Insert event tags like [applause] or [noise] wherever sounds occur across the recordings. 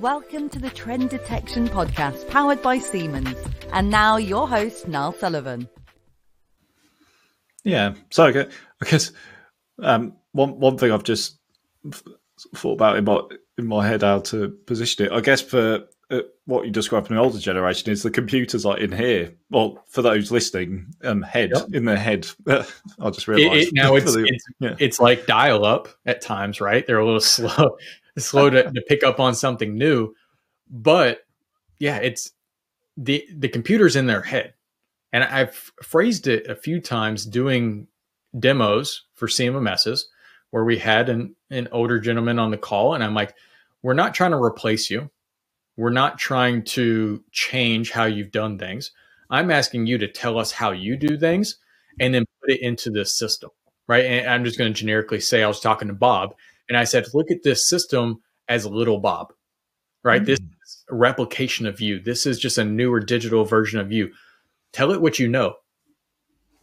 Welcome to the Trend Detection Podcast powered by Siemens. And now your host, Niall Sullivan. Yeah. So I guess um, one one thing I've just thought about in my in my head how to position it. I guess for uh, what you described from the older generation is the computers are in here. Well, for those listening, um, head yep. in their head. [laughs] I just realized it, it, now [laughs] it's the, it's, yeah. it's like dial up at times, right? They're a little [laughs] slow slow to, to pick up on something new, but yeah, it's the the computer's in their head, and I've phrased it a few times doing demos for CMMSs where we had an an older gentleman on the call, and I'm like, we're not trying to replace you we're not trying to change how you've done things. I'm asking you to tell us how you do things and then put it into this system, right? And I'm just going to generically say I was talking to Bob and I said, look at this system as little Bob, right? Mm-hmm. This is a replication of you. This is just a newer digital version of you. Tell it what you know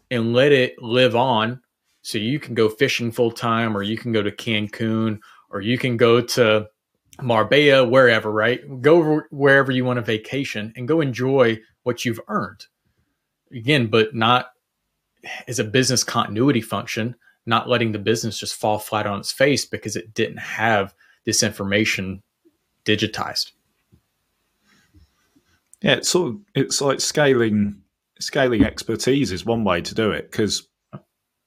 and let it live on so you can go fishing full time or you can go to Cancun or you can go to Marbella, wherever, right? Go wherever you want a vacation and go enjoy what you've earned. Again, but not as a business continuity function, not letting the business just fall flat on its face because it didn't have this information digitized. Yeah, it's sort of it's like scaling scaling expertise is one way to do it because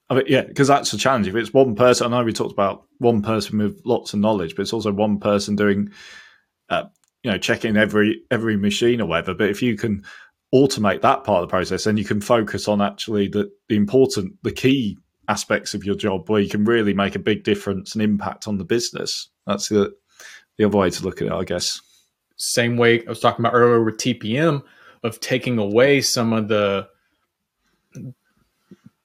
I mean, yeah, because that's a challenge. If it's one person, I know we talked about one person with lots of knowledge, but it's also one person doing, uh, you know, checking every every machine or whatever. But if you can automate that part of the process, then you can focus on actually the, the important, the key aspects of your job where you can really make a big difference and impact on the business. That's the the other way to look at it, I guess. Same way I was talking about earlier with TPM of taking away some of the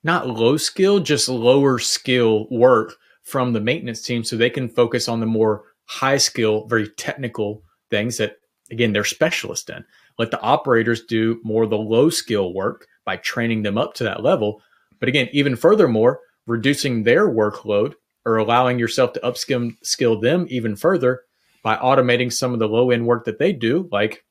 not low skill, just lower skill work from the maintenance team so they can focus on the more high skill, very technical things that, again, they're specialists in. Let the operators do more of the low skill work by training them up to that level. But again, even furthermore, reducing their workload or allowing yourself to upskill skill them even further by automating some of the low end work that they do, like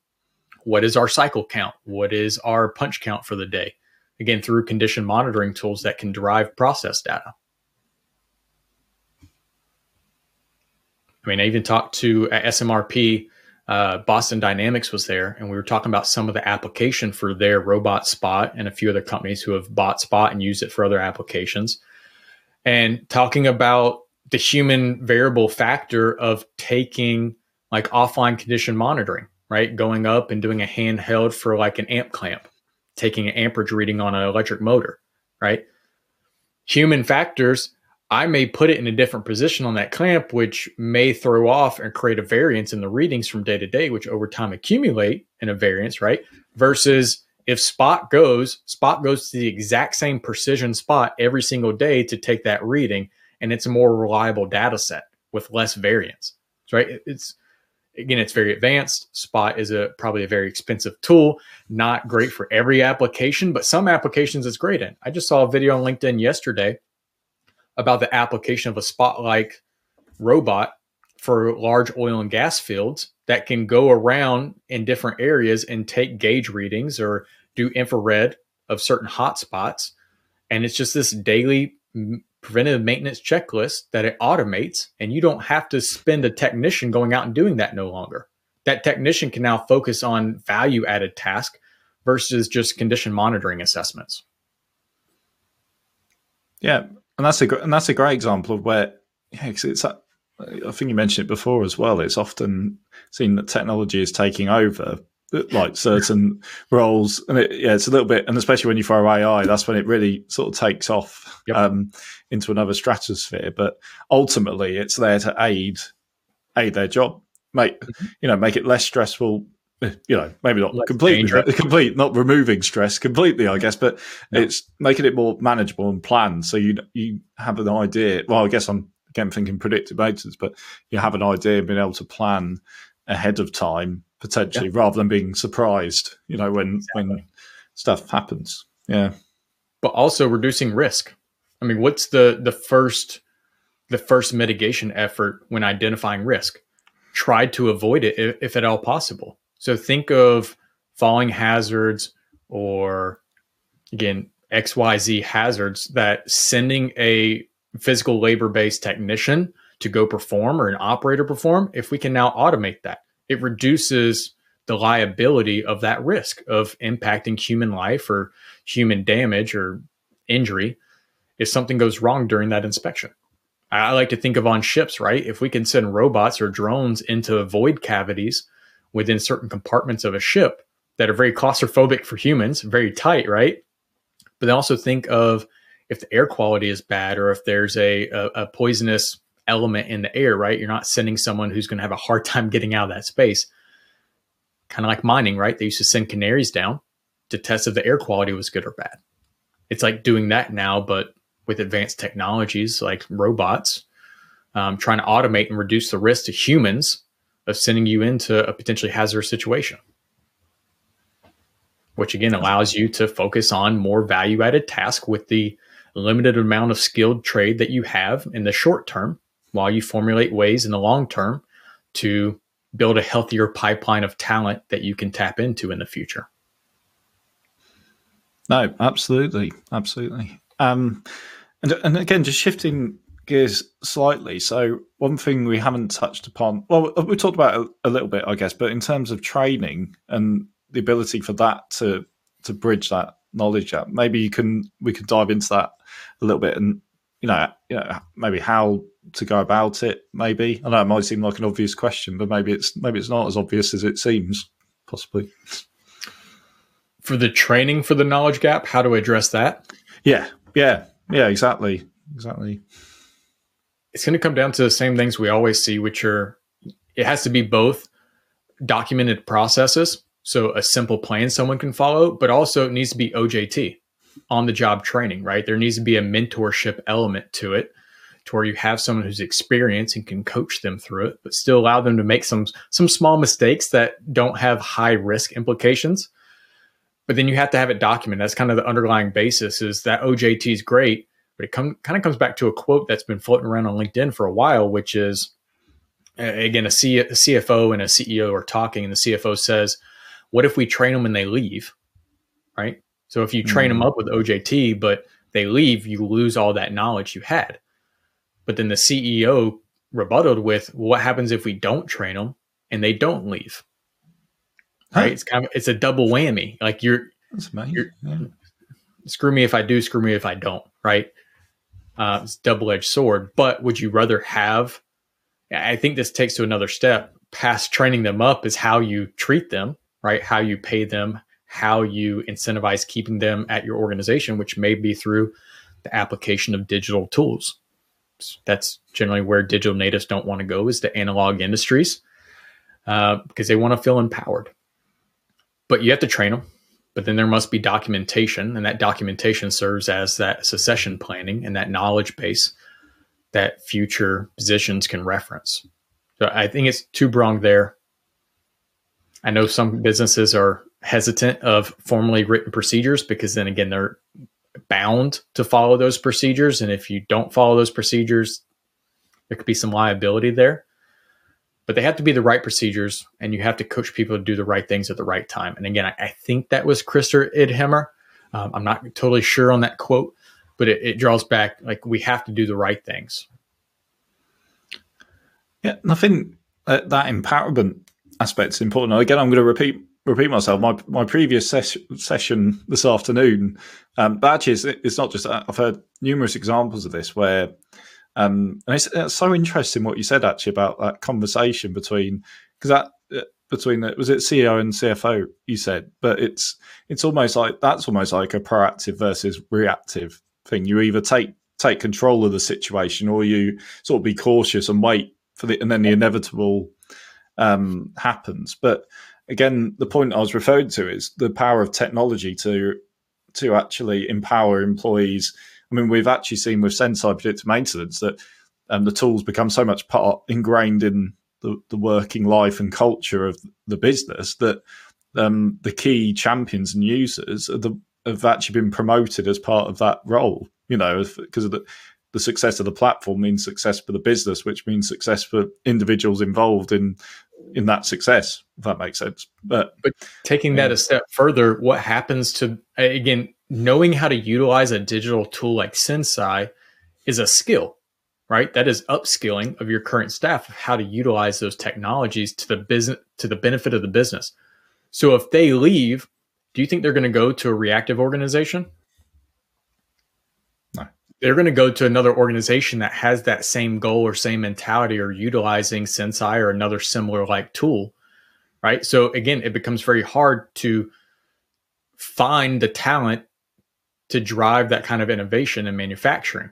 what is our cycle count? What is our punch count for the day? again through condition monitoring tools that can derive process data. I mean, I even talked to SMRP, uh, Boston Dynamics was there, and we were talking about some of the application for their robot spot and a few other companies who have bought spot and used it for other applications. And talking about the human variable factor of taking like offline condition monitoring, right? Going up and doing a handheld for like an amp clamp taking an amperage reading on an electric motor, right? Human factors, I may put it in a different position on that clamp, which may throw off and create a variance in the readings from day to day, which over time accumulate in a variance, right? Versus if spot goes, spot goes to the exact same precision spot every single day to take that reading, and it's a more reliable data set with less variance, right? It's again, it's very advanced. Spot is a probably a very expensive tool, not great for every application, but some applications it's great in. I just saw a video on LinkedIn yesterday about the application of a spot-like robot for large oil and gas fields that can go around in different areas and take gauge readings or do infrared of certain hot spots. And it's just this daily preventive maintenance checklist that it automates, and you don't have to spend a technician going out and doing that no longer. That technician can now focus on value added task versus just condition monitoring assessments. Yeah, and that's a and that's a great example of where yeah, it's I think you mentioned it before as well. It's often seen that technology is taking over, like certain [laughs] roles, and it, yeah, it's a little bit, and especially when you throw AI, that's when it really sort of takes off yep. um, into another stratosphere. But ultimately, it's there to aid aid their job, make mm-hmm. you know, make it less stressful. Eh, you know, maybe not less completely, [laughs] complete, not removing stress completely, I guess, but no. it's making it more manageable and planned. So you you have an idea. Well, I guess I'm again thinking predictive maintenance, but you have an idea of being able to plan ahead of time potentially, yeah. rather than being surprised. You know, when exactly. when stuff happens. Yeah, but also reducing risk. I mean, what's the the first the first mitigation effort when identifying risk? Try to avoid it if, if at all possible. So think of falling hazards or again XYZ hazards that sending a physical labor based technician to go perform or an operator perform, if we can now automate that, it reduces the liability of that risk of impacting human life or human damage or injury if something goes wrong during that inspection. I like to think of on ships, right? If we can send robots or drones into void cavities within certain compartments of a ship that are very claustrophobic for humans, very tight, right? But then also think of if the air quality is bad or if there's a, a, a poisonous element in the air, right? You're not sending someone who's going to have a hard time getting out of that space. Kind of like mining, right? They used to send canaries down to test if the air quality was good or bad. It's like doing that now, but with advanced technologies like robots, um, trying to automate and reduce the risk to humans of sending you into a potentially hazardous situation. Which again allows you to focus on more value added tasks with the limited amount of skilled trade that you have in the short term while you formulate ways in the long term to build a healthier pipeline of talent that you can tap into in the future. No, absolutely, absolutely. Um, and and again, just shifting gears slightly. So one thing we haven't touched upon, well, uh, we talked about a, a little bit, I guess, but in terms of training and the ability for that to to bridge that knowledge gap, maybe you can we could dive into that a little bit and you know, you know, maybe how to go about it. Maybe I know it might seem like an obvious question, but maybe it's maybe it's not as obvious as it seems. Possibly. For the training for the knowledge gap, how to address that? Yeah, yeah, yeah. Exactly, exactly. It's going to come down to the same things we always see, which are it has to be both documented processes, so a simple plan someone can follow, but also it needs to be OJT on the job training, right? There needs to be a mentorship element to it to where you have someone who's experienced and can coach them through it, but still allow them to make some some small mistakes that don't have high risk implications. But then you have to have it documented. That's kind of the underlying basis is that OJT is great, but it come, kind of comes back to a quote that's been floating around on LinkedIn for a while, which is again, a, C, a CFO and a CEO are talking, and the CFO says, What if we train them and they leave? Right. So if you train mm-hmm. them up with OJT, but they leave, you lose all that knowledge you had. But then the CEO rebutted with, well, "What happens if we don't train them and they don't leave?" Huh? Right? It's kind of it's a double whammy. Like you're, you're yeah. screw me if I do, screw me if I don't. Right? Uh, it's double edged sword. But would you rather have? I think this takes to another step. Past training them up is how you treat them, right? How you pay them, how you incentivize keeping them at your organization, which may be through the application of digital tools. That's generally where digital natives don't want to go is the analog industries uh, because they want to feel empowered. But you have to train them. But then there must be documentation, and that documentation serves as that succession planning and that knowledge base that future positions can reference. So I think it's two pronged there. I know some businesses are hesitant of formally written procedures because then again they're bound to follow those procedures and if you don't follow those procedures there could be some liability there but they have to be the right procedures and you have to coach people to do the right things at the right time and again i, I think that was Christer Idhammar um, i'm not totally sure on that quote but it, it draws back like we have to do the right things yeah i think that, empowerment aspect is important again i'm going to repeat repeat myself. My my previous ses- session this afternoon, um, but actually, it's, not just that. I've heard numerous examples of this where, um, and it's, it's, so interesting what you said actually about that conversation between because that uh, between the, was it CEO and CFO you said, but it's it's almost like that's almost like a proactive versus reactive thing. You either take take control of the situation or you sort of be cautious and wait for the and then the inevitable um, happens, but again, the point I was referring to is the power of technology to to actually empower employees. I mean, we've actually seen with Senseye predictive maintenance that um, the tools become so much part ingrained in the, the working life and culture of the business that um, the key champions and users the, have actually been promoted as part of that role. You know, because of the the success of the platform means success for the business, which means success for individuals involved in in that success. If that makes sense. But but taking that a step further, what happens to again knowing how to utilize a digital tool like Senseye is a skill, right? That is upskilling of your current staff of how to utilize those technologies to the business to the benefit of the business. So if they leave, do you think they're going to go to a reactive organization? No. They're going to go to another organization that has that same goal or same mentality or utilizing Senseye or another similar like tool, right? So again, it becomes very hard to find the talent to drive that kind of innovation in manufacturing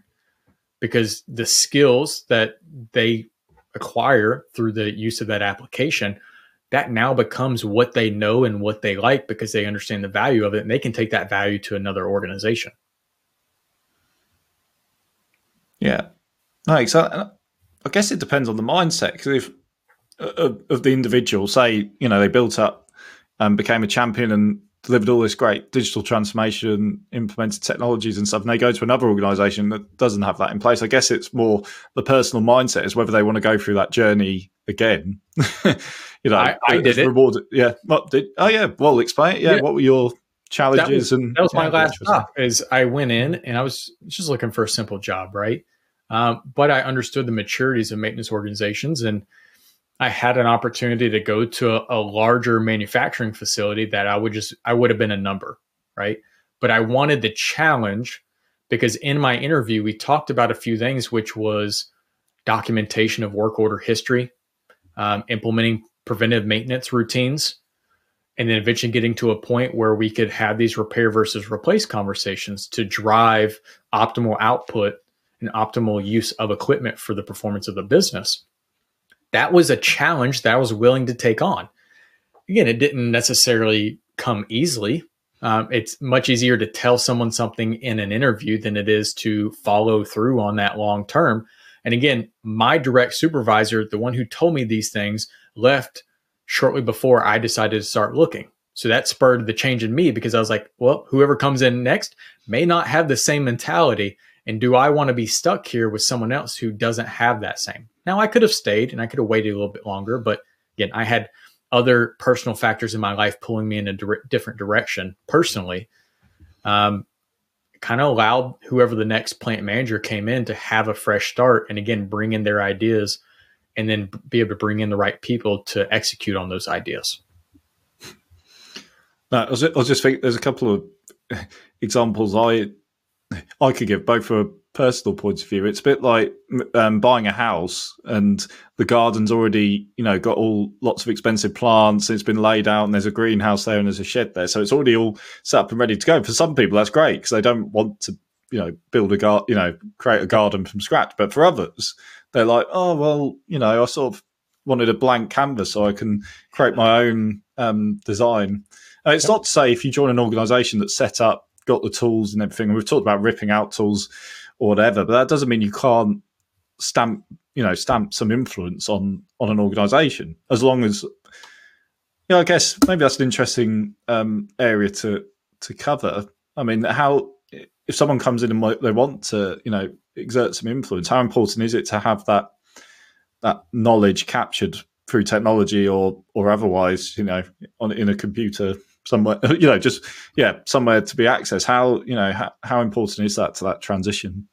because the skills that they acquire through the use of that application that now becomes what they know and what they like because they understand the value of it and they can take that value to another organization. Yeah. No, so I guess it depends on the mindset because if uh, of, of, the individual, say, you know, they built up and became a champion and delivered all this great digital transformation, implemented technologies and stuff, and they go to another organization that doesn't have that in place. I guess it's more the personal mindset is whether they want to go through that journey again. [laughs] you know, I, I did it. Rewarded. Yeah. What did? Oh, yeah. Well, explain it. Yeah. yeah. What were your challenges? That was, and that was my last stop. Is I went in and I was just looking for a simple job, right? Um, but I understood the maturities of maintenance organizations, and I had an opportunity to go to a, a larger manufacturing facility that I would just I would have been a number, right? But I wanted the challenge because in my interview we talked about a few things, which was documentation of work order history, um, implementing preventive maintenance routines, and then eventually getting to a point where we could have these repair versus replace conversations to drive optimal output and optimal use of equipment for the performance of the business. That was a challenge that I was willing to take on. Again, it didn't necessarily come easily. Um, it's much easier to tell someone something in an interview than it is to follow through on that long term. And again, my direct supervisor, the one who told me these things, left shortly before I decided to start looking. So that spurred the change in me because I was like, well, whoever comes in next may not have the same mentality. And do I want to be stuck here with someone else who doesn't have that same? Now, I could have stayed and I could have waited a little bit longer, but again, I had other personal factors in my life pulling me in a dire- different direction personally. Um, kind of allowed whoever the next plant manager came in to have a fresh start and again bring in their ideas and then be able to bring in the right people to execute on those ideas. No, I was, I was just thinking there's a couple of [laughs] examples I I could give both for personal point of view. It's a bit like um, buying a house and the garden's already, you know, got all lots of expensive plants. It's been laid out and there's a greenhouse there and there's a shed there. So it's already all set up and ready to go. For some people, that's great because they don't want to, you know, build a garden, you know, create a garden from scratch. But for others, they're like, oh well, you know, I sort of wanted a blank canvas so I can create my own um, design. And it's yep. not to say if you join an organisation that's set up, got the tools and everything. And we've talked about ripping out tools or whatever, but that doesn't mean you can't stamp, you know, stamp some influence on on an organisation as long as. You know, I guess maybe that's an interesting um, area to to cover. I mean, how if someone comes in and they want to, you know, exert some influence, how important is it to have that that knowledge captured through technology or or otherwise, you know, on in a computer somewhere, [laughs] you know, just yeah, somewhere to be accessed. How you know how, how important is that to that transition?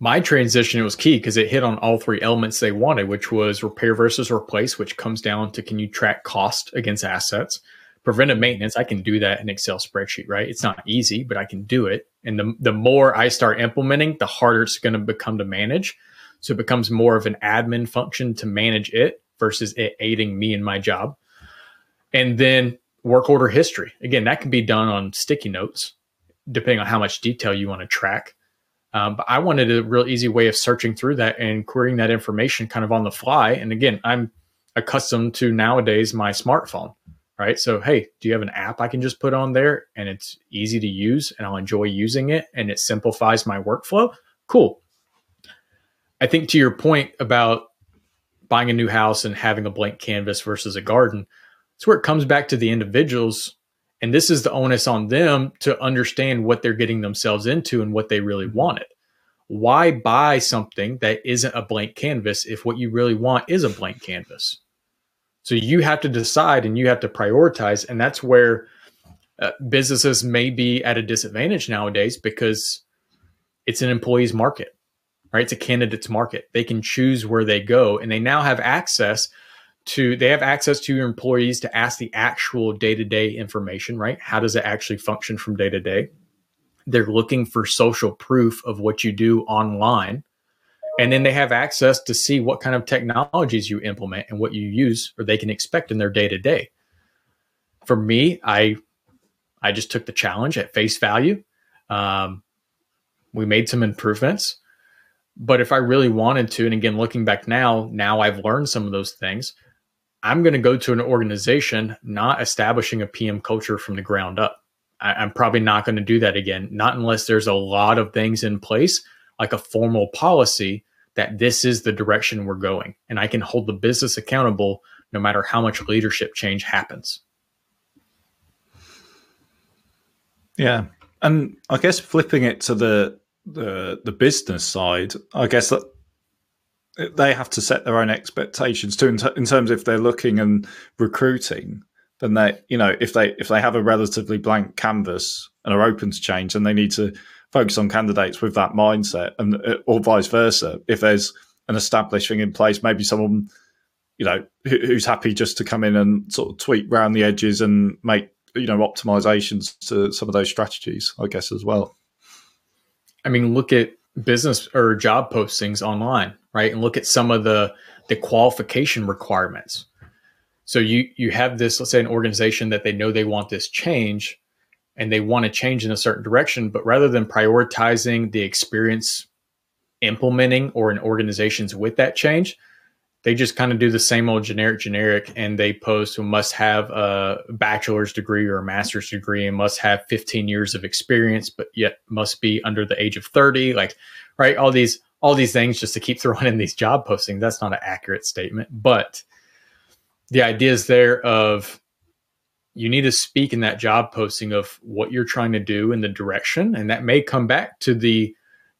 My transition was key because it hit on all three elements they wanted, which was repair versus replace, which comes down to can you track cost against assets preventive maintenance, I can do that in Excel spreadsheet, right? It's not easy, but I can do it. And the, the more I start implementing, the harder it's going to become to manage. So it becomes more of an admin function to manage it versus it aiding me in my job. And then work order history. Again, that can be done on sticky notes, depending on how much detail you want to track. Um, but I wanted a real easy way of searching through that and querying that information kind of on the fly. And again, I'm accustomed to nowadays my smartphone right? So, hey, do you have an app I can just put on there and it's easy to use and I'll enjoy using it and it simplifies my workflow? Cool. I think to your point about buying a new house and having a blank canvas versus a garden, it's where it comes back to the individuals. And this is the onus on them to understand what they're getting themselves into and what they really wanted. why buy something that isn't a blank canvas if what you really want is a blank canvas? So you have to decide and you have to prioritize. And that's where uh, businesses may be at a disadvantage nowadays because it's an employee's market, right? It's a candidate's market. They can choose where they go and they now have access to they have access to your employees to ask the actual day-to-day information right? How does it actually function from day to day they're looking for social proof of what you do online. And then they have access to see what kind of technologies you implement and what you use or they can expect in their day-to-day. For me i i just took the challenge at face value. Um, we made some improvements. But if i really wanted to and again looking back now now i've learned some of those things I'm going to go to an organization not establishing a PM culture from the ground up. I, I'm probably not going to do that again, not unless there's a lot of things in place, like a formal policy that this is the direction we're going. And I can hold the business accountable no matter how much leadership change happens. Yeah. And I guess flipping it to the the the business side, I guess that they have to set their own expectations too in, t- in terms if they're looking and recruiting then they you know if they if they have a relatively blank canvas and are open to change then they need to focus on candidates with that mindset and uh, or vice versa. If there's an established thing in place maybe someone you know who, who's happy just to come in and sort of tweak around the edges and make you know optimizations to some of those strategies i guess as well. I mean look at business or job postings online right? And look at some of the the qualification requirements. So you you have this, let's say, an organization that they know they want this change, and they want to change in a certain direction, but rather than prioritizing the experience implementing or in organizations with that change, they just kind of do the same old generic generic and they post who must have a bachelor's degree or a master's degree and must have 15 years of experience but yet must be under the age of 30 like right all these all these things just to keep [laughs] throwing in these job postings. That's not an accurate statement, but the idea is there of you need to speak in that job posting of what you're trying to do in the direction, and that may come back to the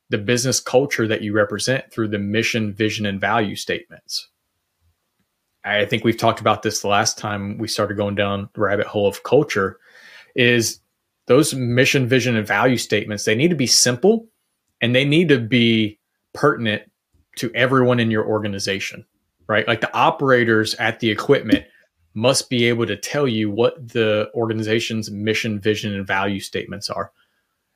the business culture that you represent through the mission, vision, and value statements. I think we've talked about this the last time we started going down the rabbit hole of culture. Is those mission, vision, and value statements? They need to be simple, and they need to be pertinent to everyone in your organization, right? Like the operators at the equipment must be able to tell you what the organization's mission, vision, and value statements are.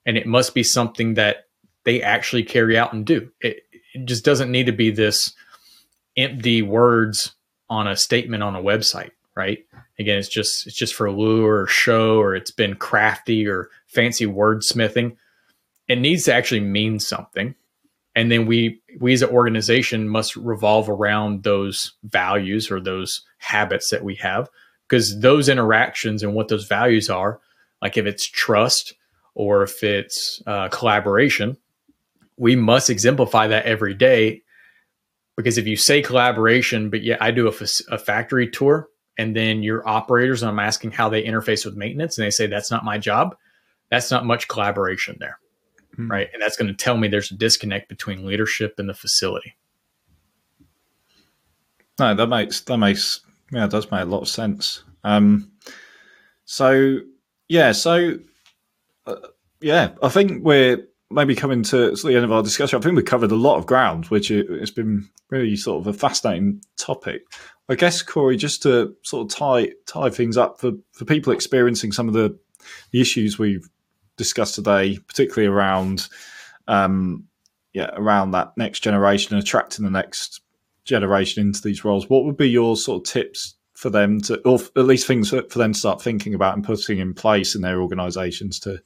And it must be something that they actually carry out and do. It, it just doesn't need to be this empty words on a statement on a website, right? Again, it's just it's just for lure or show or it's been crafty or fancy wordsmithing. It needs to actually mean something and then we we as an organization must revolve around those values or those habits that we have. Because those interactions and what those values are like if it's trust or if it's uh, collaboration we must exemplify that every day. Because if you say collaboration but yeah i do a, a factory tour and then your operators and i'm asking how they interface with maintenance and they say that's not my job. That's not much collaboration there mm-hmm. right? And that's going to tell me there's a disconnect between leadership and the facility. No, that makes that makes yeah, it does make a lot of sense. Um, so yeah, so uh, yeah, I think we're maybe coming to the end of our discussion. I think we covered a lot of ground, which it's been really sort of a fascinating topic. I guess Corey, just to sort of tie tie things up for for people experiencing some of the, the issues we've discussed today, particularly around um, yeah around that next generation and attracting the next generation into these roles. What would be your sort of tips for them to, or at least things for, them to start thinking about and putting in place in their organisations to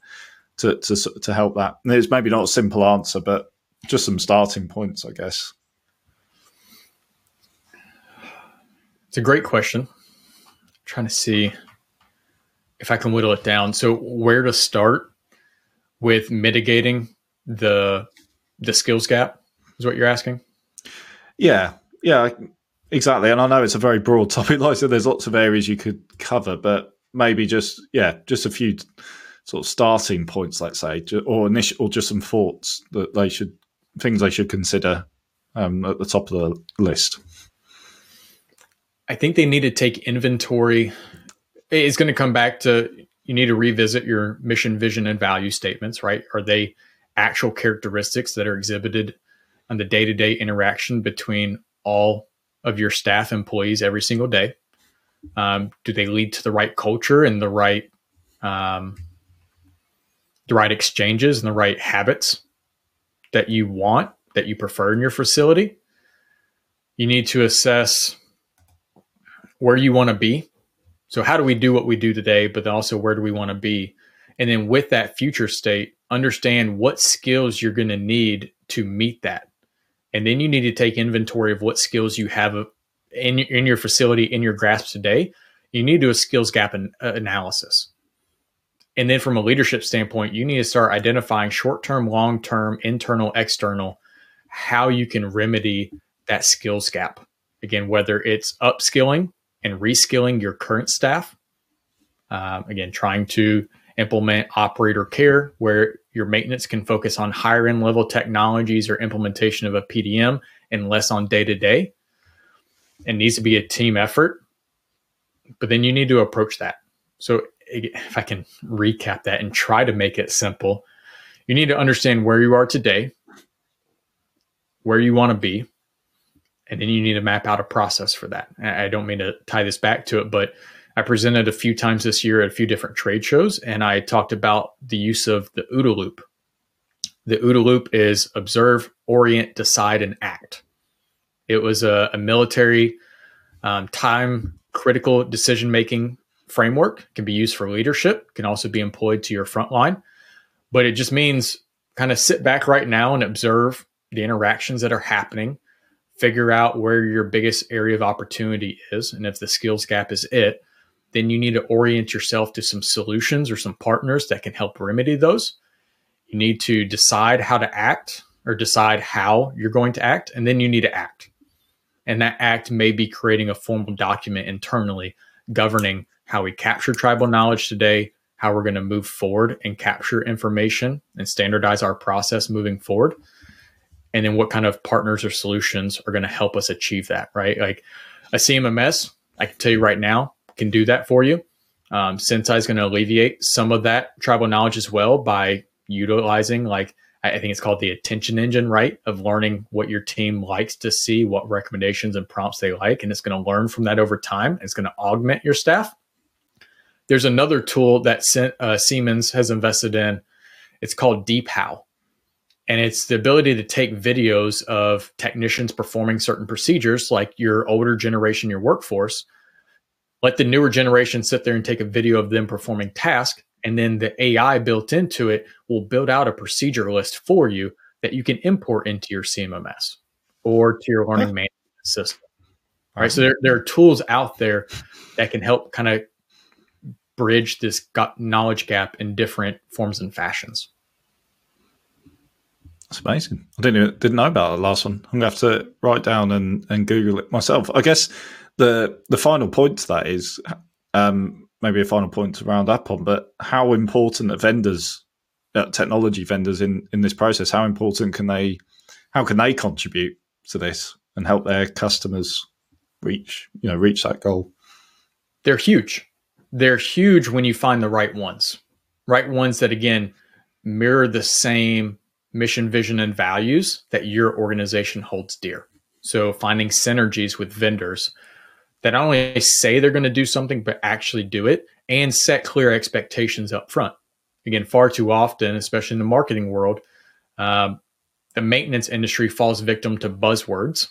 to to to help that? And it's maybe not a simple answer, but just some starting points, I guess. It's a great question. I'm trying to see if I can whittle it down. So, where to start? With mitigating the the skills gap is what you're asking yeah yeah exactly and i know it's a very broad [laughs] topic like so there's lots of areas you could cover but maybe just yeah just a few sort of starting points let's say or initial or just some thoughts that they should things they should consider um, at the top of the list? I think they need to take inventory. It's going to come back to you need to revisit your mission, vision, and value statements, right? Are they actual characteristics that are exhibited on the day to day interaction between all of your staff employees every single day? Um, do they lead to the right culture and the right um, the right exchanges and the right habits that you want that you prefer in your facility? You need to assess where you want to be. So, how do we do what we do today, but also where do we want to be? And then with that future state, understand what skills you're going to need to meet that. And then you need to take inventory of what skills you have in, in your facility, in your grasp today. You need to do a skills gap an, uh, analysis. And then from a leadership standpoint, you need to start identifying short term, long term, internal, external, how you can remedy that skills gap. Again, whether it's upskilling and reskilling your current staff, um, again, trying to implement operator care where your maintenance can focus on higher end level technologies or implementation of a PDM and less on day to day. It needs to be a team effort, but then you need to approach that. So, if I can recap that and try to make it simple, you need to understand where you are today, where you want to be, and then you need to map out a process for that. I don't mean to tie this back to it, but I presented a few times this year at a few different trade shows, and I talked about the use of the OODA loop. The OODA loop is observe, orient, decide, and act. It was a, a military um, time critical decision making framework. It can be used for leadership, can also be employed to your front line. But it just means kind of sit back right now and observe the interactions that are happening, figure out where your biggest area of opportunity is. And if the skills gap is it, then you need to orient yourself to some solutions or some partners that can help remedy those. You need to decide how to act or decide how you're going to act, and then you need to act. And that act may be creating a formal document internally governing how we capture tribal knowledge today, how we're going to move forward and capture information and standardize our process moving forward. And then what kind of partners or solutions are going to help us achieve that, right? Like a CMMS, I can tell you right now, can do that for you. Um, Senseye is going to alleviate some of that tribal knowledge as well by utilizing, like, I think it's called the attention engine, right? Of learning what your team likes to see, what recommendations and prompts they like. And it's going to learn from that over time. It's going to augment your staff. There's another tool that uh, Siemens has invested in. It's called DeepHow. And it's the ability to take videos of technicians performing certain procedures, like your older generation, your workforce, let the newer generation sit there and take a video of them performing task and then the ai built into it will build out a procedure list for you that you can import into your cmms or to your learning management system. All right so there, there are tools out there that can help kind of bridge this knowledge gap in different forms and fashions that's amazing. I didn't didn't know about the last one. I'm gonna have to write down and, and Google it myself. I guess the the final point to that is um, maybe a final point to round up on, but how important are vendors, uh, technology vendors in in this process? How important can they, how can they contribute to this and help their customers reach you know reach that goal? They're huge. They're huge when you find the right ones, right ones that again mirror the same mission, vision, and values that your organization holds dear. So finding synergies with vendors that not only say they're going to do something, but actually do it and set clear expectations up front. Again, far too often, especially in the marketing world, um, the maintenance industry falls victim to buzzwords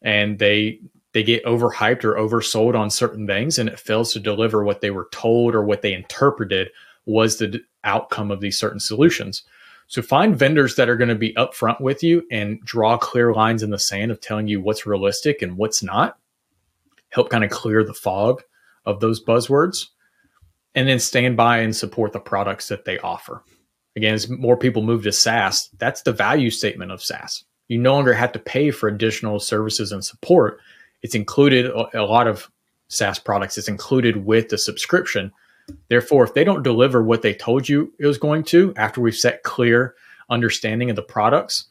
and they they get overhyped or oversold on certain things and it fails to deliver what they were told or what they interpreted was the outcome of these certain solutions. So find vendors that are going to be upfront with you and draw clear lines in the sand of telling you what's realistic and what's not help kind of clear the fog of those buzzwords, and then stand by and support the products that they offer. Again, as more people move to SaaS, that's the value statement of SaaS. You no longer have to pay for additional services and support. It's included a lot of SaaS products, it's included with the subscription. Therefore, if they don't deliver what they told you it was going to after we've set clear understanding of the products,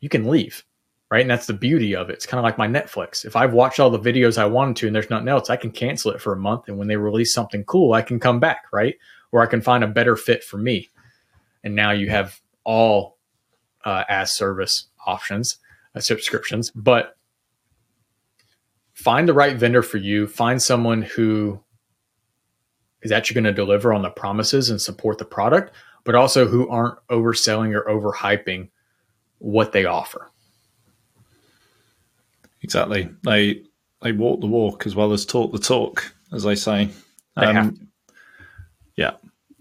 you can leave, right? And that's the beauty of it. It's kind of like my Netflix. If I've watched all the videos I wanted to and there's nothing else, I can cancel it for a month. And when they release something cool, I can come back, right? Or I can find a better fit for me. And now you have all uh, as service options, uh, subscriptions, but find the right vendor for you. Find someone who is actually going to deliver on the promises and support the product, but also who aren't overselling or overhyping what they offer. Exactly. They they walk the walk as well as talk the talk, as they say. They um, yeah.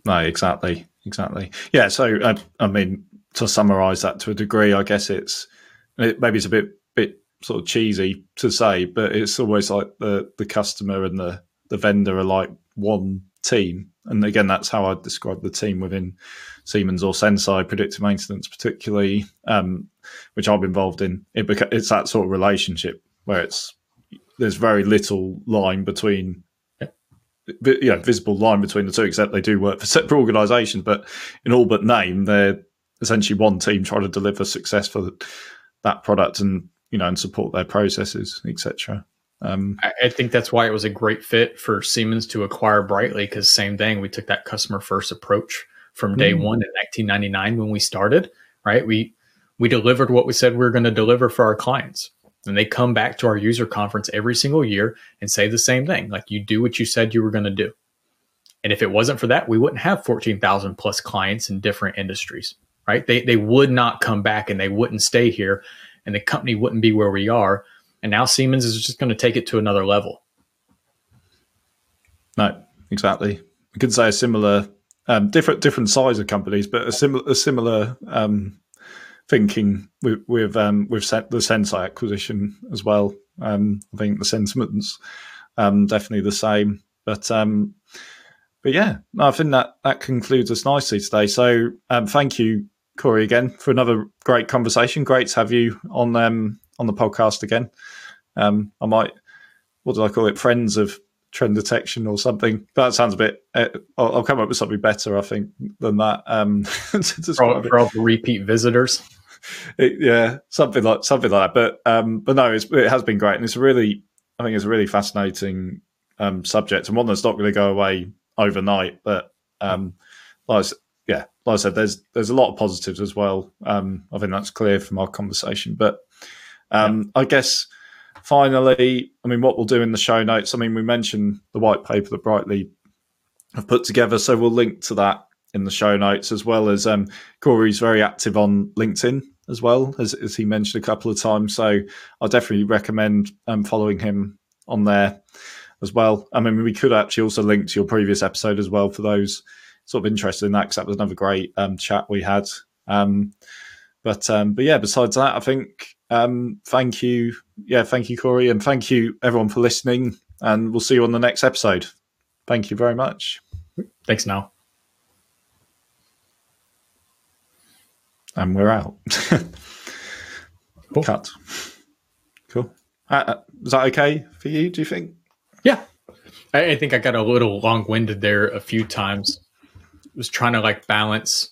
No, exactly. Exactly. Yeah. So, I, I mean, to summarize that to a degree, I guess it's it, maybe it's a bit bit sort of cheesy to say, but it's always like the the customer and the the vendor are like one team. And again, that's how I describe the team within Siemens or Senseye predictive maintenance, particularly, um, which I'm involved in. It beca- it's that sort of relationship where it's there's very little line between you know, visible line between the two, except they do work for separate organisations. But in all but name, they're essentially one team trying to deliver success for that product and you know and support their processes, etc. Um, I, think that's why it was a great fit for Siemens to acquire Brightly because same thing, we took that customer first approach from day mm. one in 1999 when we started. Right, we we delivered what we said we were going to deliver for our clients, and they come back to our user conference every single year and say the same thing, like you do what you said you were going to do. And if it wasn't for that, we wouldn't have 14,000 plus clients in different industries, right? They, they would not come back and they wouldn't stay here and the company wouldn't be where we are and now Siemens is just going to take it to another level. No, exactly. We could say a similar, um, different different size of companies, but a similar a similar um, thinking with with um, with the Senseye acquisition as well. Um, I think the sentiments um, definitely the same, but um, but yeah, I think that that concludes us nicely today. So thank you, Corey, again for another great conversation. Great to have you on um, on the podcast again. Um, I might, what do I call it? Friends of trend detection or something. That sounds a bit. Uh, I'll, I'll, come up with something better, I think, than that. Um, [laughs] for, all, for all the repeat visitors. [laughs] It, yeah, something like something like that. But um, but no, it has been great, and it's really, I think it's a really fascinating um, subject, and one that's not going to go away overnight. But um, like yeah, like I said, there's there's a lot of positives as well. Um, I think that's clear from our conversation. But um, yeah. I guess finally, I mean, what we'll do in the show notes, I mean, we mentioned the white paper that Brightly have put together, so we'll link to that in the show notes as well as um, Corey's very active on LinkedIn as well as, as he mentioned a couple of times. So I definitely recommend um, following him on there as well. I mean, we could actually also link to your previous episode as well for those sort of interested in that because that was another great um, chat we had. Um, but um, but yeah, besides that, I think um, thank you, yeah, thank you, Corey, and thank you everyone for listening. And we'll see you on the next episode. Thank you very much. Thanks, now. And we're out. [laughs] cool. Cut. Cool. Uh, uh, is that okay for you? Do you think? Yeah, I, I think I got a little long winded there a few times. I was trying to like balance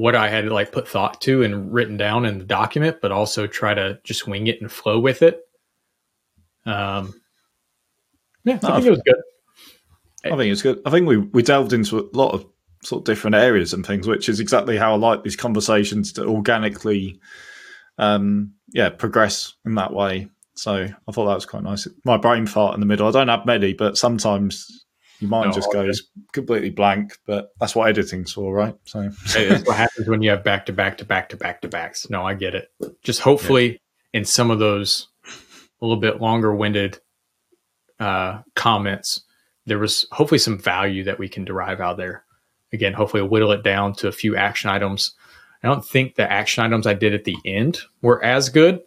what I had like put thought to and written down in the document, but also try to just wing it and flow with it. Um, yeah, I think it was good. I think it's good. I think we we delved into a lot of sort of different areas and things, which is exactly how I like these conversations to organically, um, yeah, progress in that way. So I thought that was quite nice. My brain fart in the middle. I don't have many, but sometimes your mind no, just goes completely blank. But that's what editing's for, right? So that's what happens when you have back to back to back to back to backs. No, I get it. Just hopefully yeah. in some of those a little bit longer winded uh, comments, there was hopefully some value that we can derive out there. Again, hopefully whittle it down to a few action items. I don't think the action items I did at the end were as good,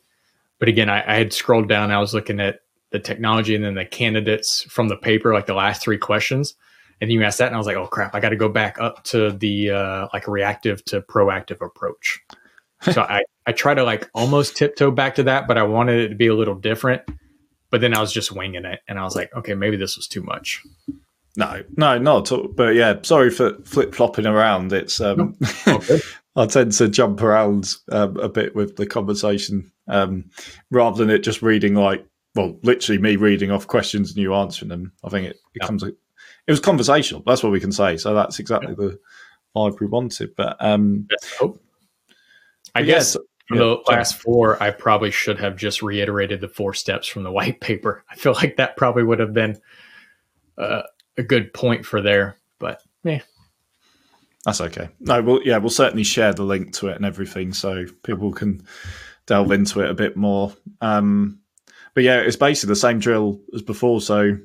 but again, I, I had scrolled down. I was looking at the technology and then the candidates from the paper, like the last three questions. And you asked that, and I was like, "Oh crap! I got to go back up to the uh, like reactive to proactive approach." [laughs] so I I try to like almost tiptoe back to that, but I wanted it to be a little different. But then I was just winging it, and I was like, "Okay, maybe this was too much." No, no, not at all. But yeah, sorry for flip flopping around. It's um, okay. [laughs] I tend to jump around um, a bit with the conversation um, rather than it just reading like, well, literally me reading off questions and you answering them. I think it becomes yeah. a, it was conversational. That's what we can say. So that's exactly yeah. the vibe we wanted. But um, I guess from yeah, the last four, I probably should have just reiterated the four steps from the white paper. I feel like that probably would have been uh, a good point for there. But yeah, that's okay. No, we'll yeah, we'll certainly share the link to it and everything, so people can delve into it a bit more. Um, but yeah, it's basically the same drill as before, so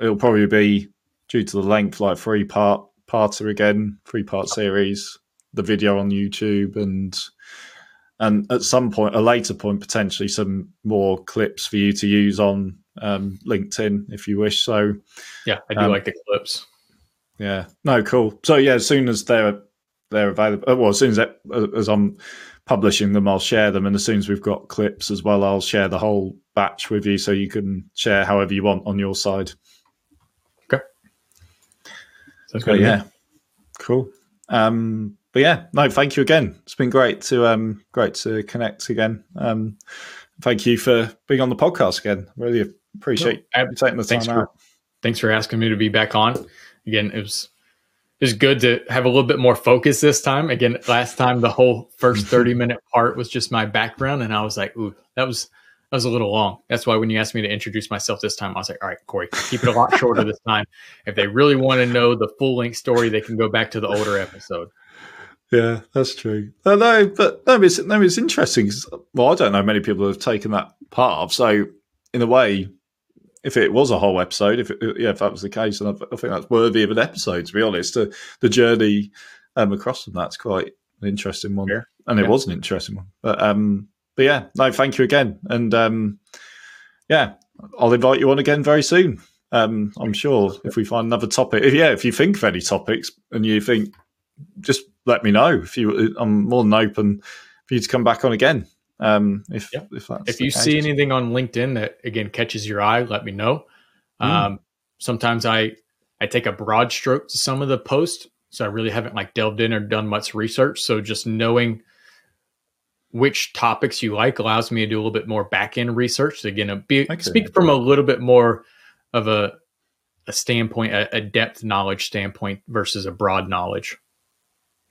it'll probably be due to the length, like three part parter again, three part series, the video on YouTube, and and at some point, a later point, potentially some more clips for you to use on um, LinkedIn if you wish. So yeah, I do um, like the clips. Yeah. No, cool. So yeah, as soon as they're they're available, uh, well, as soon as that, uh, as I'm publishing them, I'll share them, and as soon as we've got clips as well, I'll share the whole batch with you, so you can share however you want on your side. Okay. Sounds good. Yeah. Cool. Um, but yeah, no, thank you again. It's been great to um, great to connect again. Um, thank you for being on the podcast again. Really appreciate no, taking the time thanks out. For, thanks for asking me to be back on again, it was was good to have a little bit more focus this time. Again, last time the whole first [laughs] 30 minute part was just my background, and I was like, ooh, that was that was a little long. That's why when you asked me to introduce myself this time, I was like, all right, Corey, keep it a lot shorter this [laughs] time. If they really want to know the full length story, they can go back to the older episode. Yeah, that's true. No, no but no, it's, no, it's interesting. Well, I don't know many people have taken that part So, in a way, if it was a whole episode, if it, yeah, if that was the case, and I, I think that's worthy of an episode. To be honest, uh, the journey um, across from that's quite an interesting one, yeah. and it yeah. was an interesting one. But um, but yeah, no, thank you again, and um, yeah, I'll invite you on again very soon. Um, I'm sure if we find another topic, if, yeah, if you think of any topics and you think, just let me know. If you, I'm more than open for you to come back on again. Um, if yeah. if, if you case. see anything on LinkedIn that again catches your eye, let me know. Mm. Um, sometimes I I take a broad stroke to some of the posts, so I really haven't like delved in or done much research. So just knowing which topics you like allows me to do a little bit more back end research. So again, be, speak from a little bit more of a a standpoint, a, a depth knowledge standpoint versus a broad knowledge.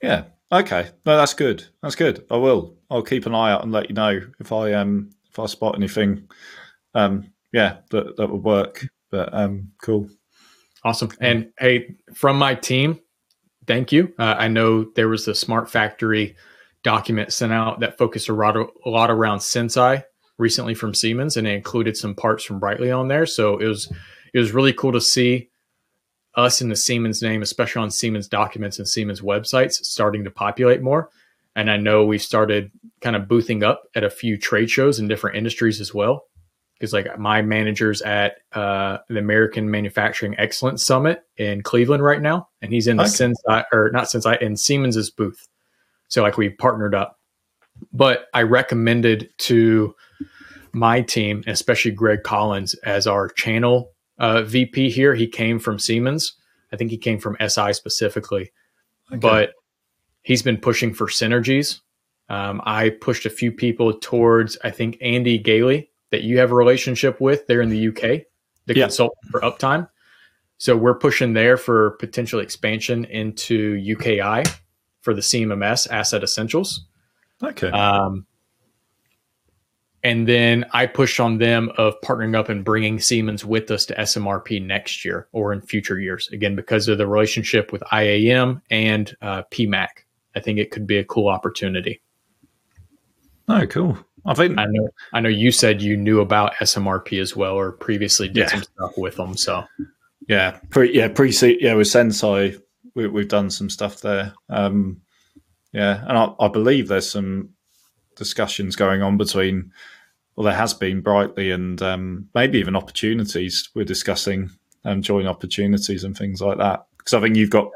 Yeah, Okay, no, that's good. That's good. I will. I'll keep an eye out and let you know if I um if I spot anything. Um, yeah, that that would work. But um, cool. Awesome. And hey, from my team, thank you. Uh, I know there was a Smart Factory document sent out that focused a lot, a lot around Senseye recently from Siemens, and it included some parts from Brightly on there. So it was it was really cool to see us in the Siemens name, especially on Siemens documents and Siemens websites, starting to populate more. And I know we've started kind of boothing up at a few trade shows in different industries as well. Because like my manager's at uh, the American Manufacturing Excellence Summit in Cleveland right now, and he's in the okay. Senseye or not Senseye in Siemens's booth. So like we partnered up. But I recommended to my team, especially Greg Collins, as our channel uh, VP here. He came from Siemens. I think he came from SI specifically, okay. but he's been pushing for synergies. Um, I pushed a few people towards, I think, Andy Gailey, that you have a relationship with there in the UK, the yeah. consultant for Uptime. So we're pushing there for potential expansion into UKI for the CMMS Asset Essentials. Okay. Um, and then I pushed on them of partnering up and bringing Siemens with us to SMRP next year or in future years. Again, because of the relationship with IAM and uh, PMAC, I think it could be a cool opportunity. Oh, cool! I think I know. I know you said you knew about SMRP as well, or previously did yeah. some stuff with them. So, yeah, pre yeah pre yeah with Senseye, we, have done some stuff there. Um, yeah, and I, I believe there's some discussions going on between well, there has been brightly and um, maybe even opportunities. We're discussing um, joint opportunities and things like that because I think you've got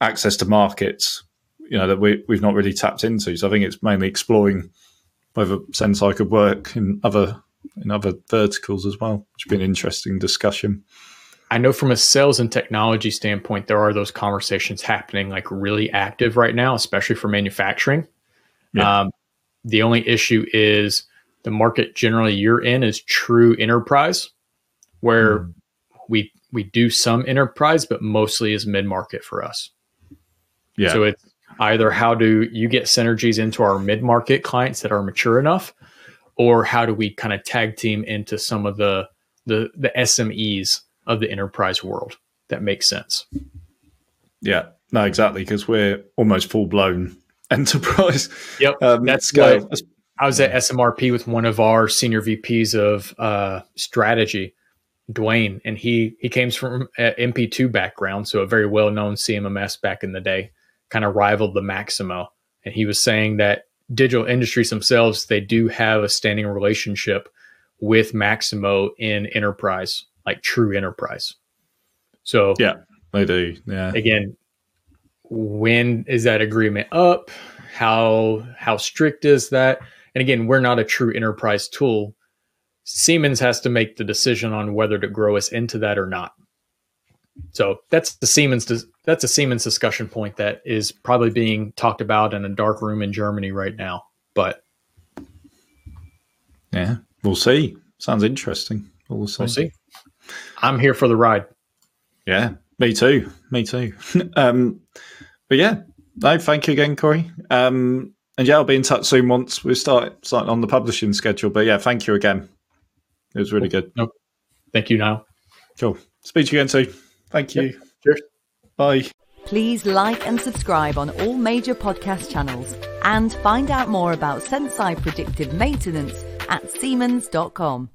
access to markets, you know, that we, we've not really tapped into. So I think it's mainly exploring whether Senseye could work in other in other verticals as well, which would be an interesting discussion. I know from a sales and technology standpoint, there are those conversations happening like really active right now, especially for manufacturing. Yeah. Um, the only issue is the market generally you're in is true enterprise, where mm. we we do some enterprise, but mostly is mid market for us. Yeah. So it's either how do you get synergies into our mid market clients that are mature enough, or how do we kind of tag team into some of the the the SMEs of the enterprise world that makes sense. Yeah, no, exactly, because we're almost full blown enterprise. Yep, um, that's. What, I was at SMRP with one of our senior VPs of uh, strategy, Dwayne, and he he came from an MP2 background, so a very well known CMMS back in the day, kind of rivaled the Maximo. And he was saying that digital industries themselves they do have a standing relationship with Maximo in enterprise, like true enterprise. So yeah, they do. Yeah. Again, when is that agreement up? How how strict is that? And again, we're not a true enterprise tool. Siemens has to make the decision on whether to grow us into that or not. So that's the Siemens that's a Siemens discussion point that is probably being talked about in a dark room in Germany right now. But yeah, we'll see. Sounds interesting. We'll see. We'll see. I'm here for the ride. Yeah, me too. Me too. [laughs] um, but yeah, no, thank you again, Corey. Um, and yeah, I'll be in touch soon once we start starting on the publishing schedule. But yeah, thank you again. It was really good. No, thank you. Now, cool. Speak to you again soon. Thank you. Yep. Cheers. Bye. Please like and subscribe on all major podcast channels and find out more about Senseye predictive maintenance at Siemens.com.